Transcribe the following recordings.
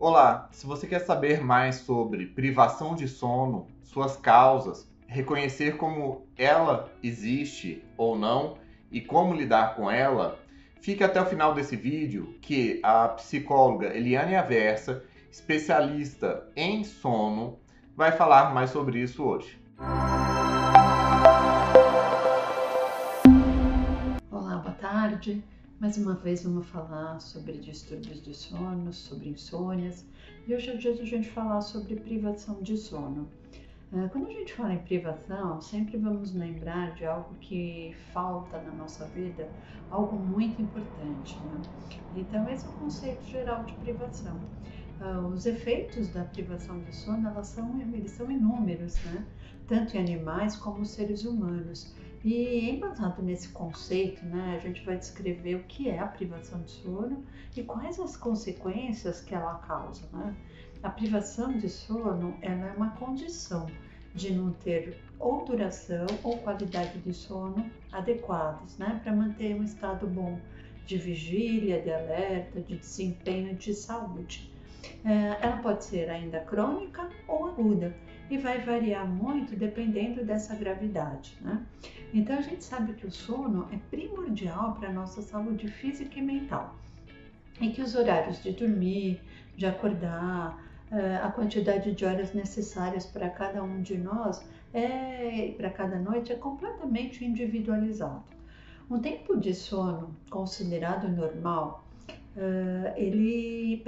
Olá, se você quer saber mais sobre privação de sono, suas causas, reconhecer como ela existe ou não e como lidar com ela, fique até o final desse vídeo que a psicóloga Eliane Aversa, especialista em sono, vai falar mais sobre isso hoje. Olá, boa tarde. Mais uma vez vamos falar sobre distúrbios de sono, sobre insônias e hoje é o dia de a gente falar sobre privação de sono. Ah, quando a gente fala em privação, sempre vamos lembrar de algo que falta na nossa vida, algo muito importante. Né? Então, esse é o conceito geral de privação. Ah, os efeitos da privação de sono elas são, eles são inúmeros, né? tanto em animais como seres humanos. E embasado nesse conceito, né, a gente vai descrever o que é a privação de sono e quais as consequências que ela causa. Né? A privação de sono ela é uma condição de não ter ou duração ou qualidade de sono adequados, né, para manter um estado bom de vigília, de alerta, de desempenho, de saúde. É, ela pode ser ainda crônica ou aguda e vai variar muito dependendo dessa gravidade. Né? Então a gente sabe que o sono é primordial para a nossa saúde física e mental e que os horários de dormir, de acordar, é, a quantidade de horas necessárias para cada um de nós é, para cada noite é completamente individualizado. Um tempo de sono considerado normal Uh, ele,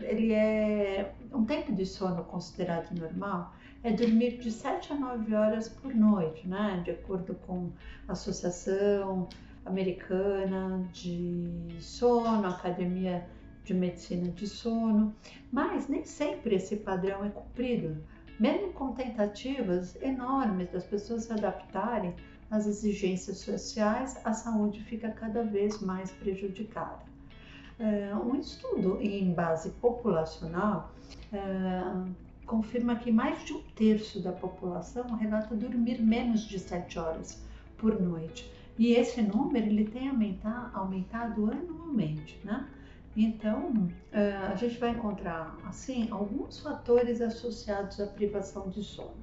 ele é um tempo de sono considerado normal é dormir de 7 a 9 horas por noite, né? De acordo com a Associação Americana de Sono, Academia de Medicina de Sono, mas nem sempre esse padrão é cumprido. Mesmo com tentativas enormes das pessoas se adaptarem às exigências sociais, a saúde fica cada vez mais prejudicada. É, um estudo em base populacional é, confirma que mais de um terço da população relata dormir menos de 7 horas por noite. E esse número ele tem aumentado anualmente, né? Então, é, a gente vai encontrar, assim, alguns fatores associados à privação de sono.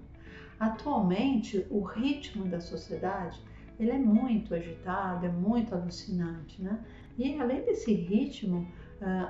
Atualmente, o ritmo da sociedade ele é muito agitado, é muito alucinante, né? E além desse ritmo,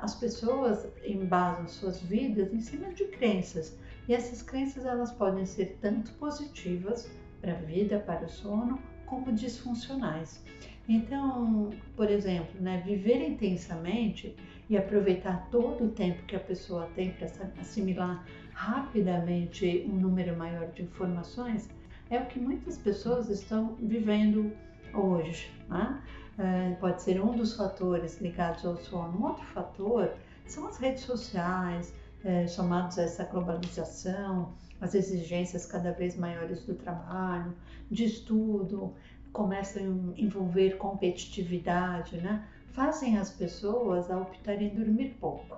as pessoas embasam suas vidas em cima de crenças. E essas crenças elas podem ser tanto positivas para a vida, para o sono, como disfuncionais. Então, por exemplo, né, viver intensamente e aproveitar todo o tempo que a pessoa tem para assimilar rapidamente um número maior de informações é o que muitas pessoas estão vivendo hoje. Né? É, pode ser um dos fatores ligados ao sono. Um outro fator são as redes sociais, é, a essa globalização, as exigências cada vez maiores do trabalho, de estudo, começam a envolver competitividade, né? fazem as pessoas a optarem dormir pouco.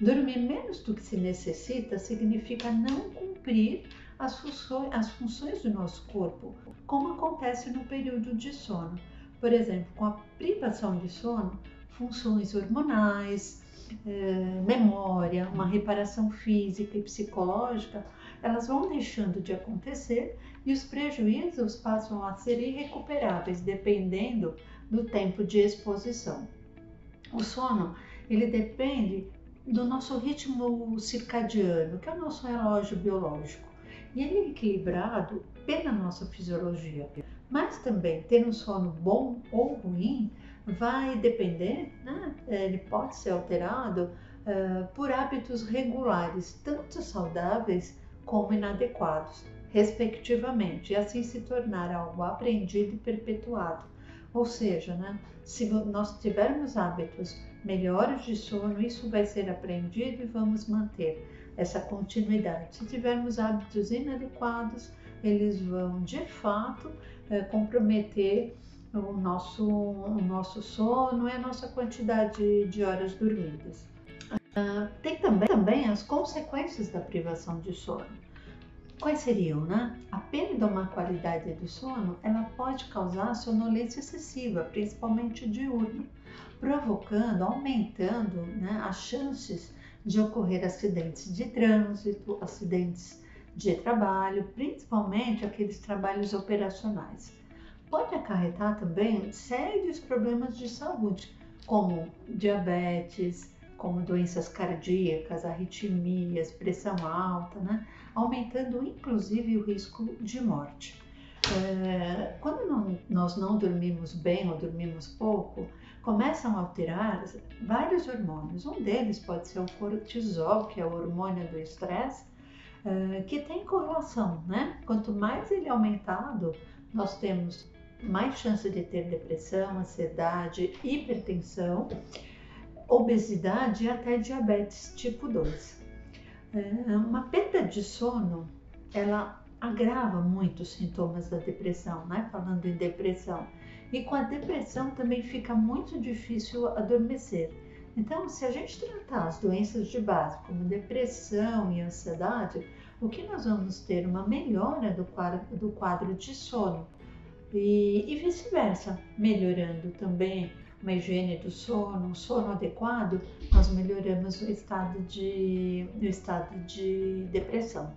Dormir menos do que se necessita significa não cumprir as funções, do nosso corpo, como acontece no período de sono. Por exemplo, com a privação de sono, funções hormonais, eh, memória, uma reparação física e psicológica, elas vão deixando de acontecer e os prejuízos passam a ser irrecuperáveis dependendo do tempo de exposição. O sono, ele depende do nosso ritmo circadiano, que é o nosso relógio biológico. E ele é equilibrado pela nossa fisiologia. Mas também ter um sono bom ou ruim vai depender, né? ele pode ser alterado uh, por hábitos regulares, tanto saudáveis como inadequados, respectivamente, e assim se tornar algo aprendido e perpetuado. Ou seja, né, se nós tivermos hábitos melhores de sono, isso vai ser aprendido e vamos manter essa continuidade. Se tivermos hábitos inadequados, eles vão de fato é, comprometer o nosso, o nosso sono e a nossa quantidade de horas dormidas. Uh, tem também, também as consequências da privação de sono. Quais seriam, né? A perda ou má qualidade do sono, ela pode causar sonolência excessiva, principalmente diurna, provocando, aumentando né, as chances de ocorrer acidentes de trânsito, acidentes de trabalho, principalmente aqueles trabalhos operacionais. Pode acarretar também sérios problemas de saúde, como diabetes, como doenças cardíacas, arritmias, pressão alta, né? aumentando inclusive o risco de morte. É, quando não, nós não dormimos bem ou dormimos pouco, começam a alterar vários hormônios. Um deles pode ser o cortisol, que é o hormônio do estresse, é, que tem correlação, né? Quanto mais ele é aumentado, nós temos mais chance de ter depressão, ansiedade, hipertensão, obesidade e até diabetes tipo 2. É, uma perda de sono, ela agrava muito os sintomas da depressão, né? Falando em depressão. E com a depressão também fica muito difícil adormecer. Então, se a gente tratar as doenças de base, como depressão e ansiedade, o que nós vamos ter? Uma melhora do quadro, do quadro de sono. E, e vice-versa, melhorando também uma higiene do sono, um sono adequado, nós melhoramos o estado de, o estado de depressão.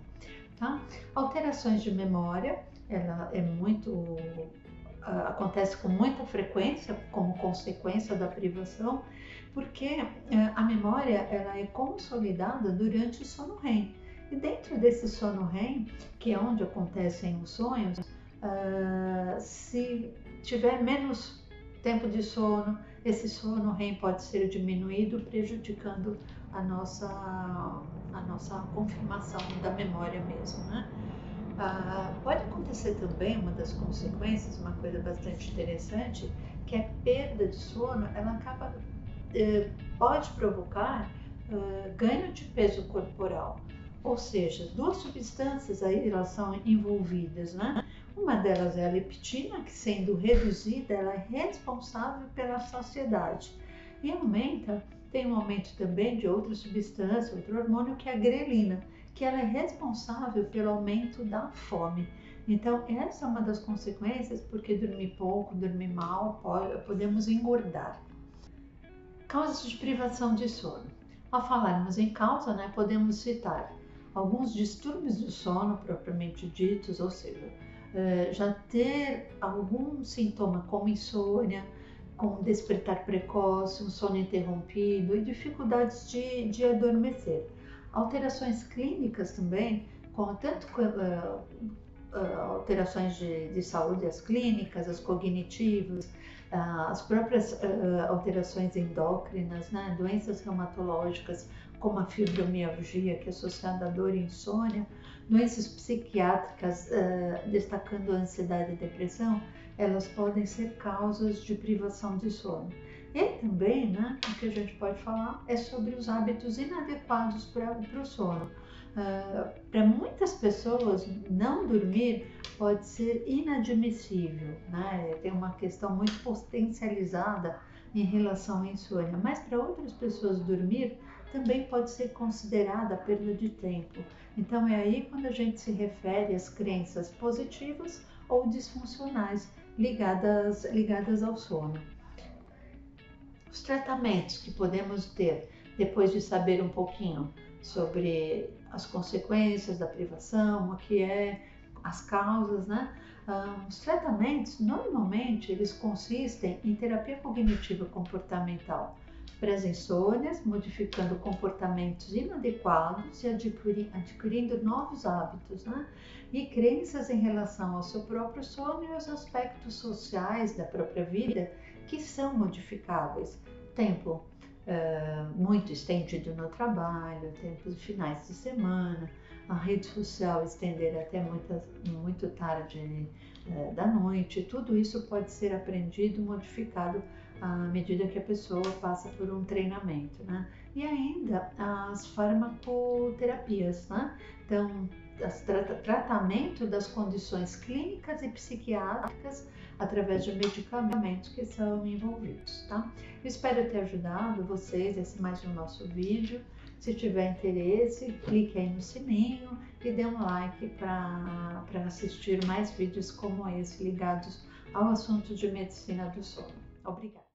Tá? Alterações de memória, ela é muito acontece com muita frequência como consequência da privação, porque é, a memória ela é consolidada durante o sono REM. E dentro desse sono REM, que é onde acontecem os sonhos, uh, se tiver menos tempo de sono, esse sono REM pode ser diminuído, prejudicando a nossa, a nossa confirmação da memória mesmo, né? Ah, pode acontecer também uma das consequências, uma coisa bastante interessante, que a perda de sono, ela acaba eh, pode provocar uh, ganho de peso corporal, ou seja, duas substâncias aí elas são envolvidas, né? Uma delas é a leptina, que sendo reduzida, ela é responsável pela saciedade e aumenta tem um aumento também de outra substância, outro hormônio, que é a grelina, que ela é responsável pelo aumento da fome. Então, essa é uma das consequências, porque dormir pouco, dormir mal, pode, podemos engordar. Causas de privação de sono. Ao falarmos em causa, né, podemos citar alguns distúrbios do sono propriamente ditos, ou seja, eh, já ter algum sintoma como insônia, com despertar precoce, um sono interrompido e dificuldades de, de adormecer. Alterações clínicas também, com tanto uh, uh, alterações de, de, saúde, as clínicas, as cognitivas, uh, as próprias alterações endócrinas, né? doenças reumatológicas, como a fibromialgia, que é associada à dor e insônia, doenças psiquiátricas, destacando a ansiedade e depressão, elas podem ser causas de privação de sono. E também, né, o que a gente pode falar é sobre os hábitos inadequados para o sono. Uh, para muitas pessoas, não dormir pode ser inadmissível, né? tem uma questão muito potencializada em relação à insônia, mas para outras pessoas, dormir também pode ser considerada perda de tempo. Então, é aí quando a gente se refere às crenças positivas ou disfuncionais ligadas, ligadas ao sono. Os tratamentos que podemos ter depois de saber um pouquinho sobre as consequências da privação, o que é, as causas, né? Um, os tratamentos normalmente eles consistem em terapia cognitiva comportamental para as insônias, modificando comportamentos inadequados e adquirindo novos hábitos, né? E crenças em relação ao seu próprio sono e aos aspectos sociais da própria vida que são modificáveis. Tempo uh, muito estendido no trabalho, tempos de finais de semana, a rede social estender até muito tarde uh, da noite, tudo isso pode ser aprendido, modificado à medida que a pessoa passa por um treinamento, né? E ainda as farmacoterapias, né? Então, tra tratamento das condições clínicas e psiquiátricas através de medicamentos que são envolvidos, tá? Eu espero ter ajudado vocês, esse mais um nosso vídeo. Se tiver interesse, clique aí no sininho e dê um like para assistir mais vídeos como esse ligados ao assunto de medicina do sono. Obrigada.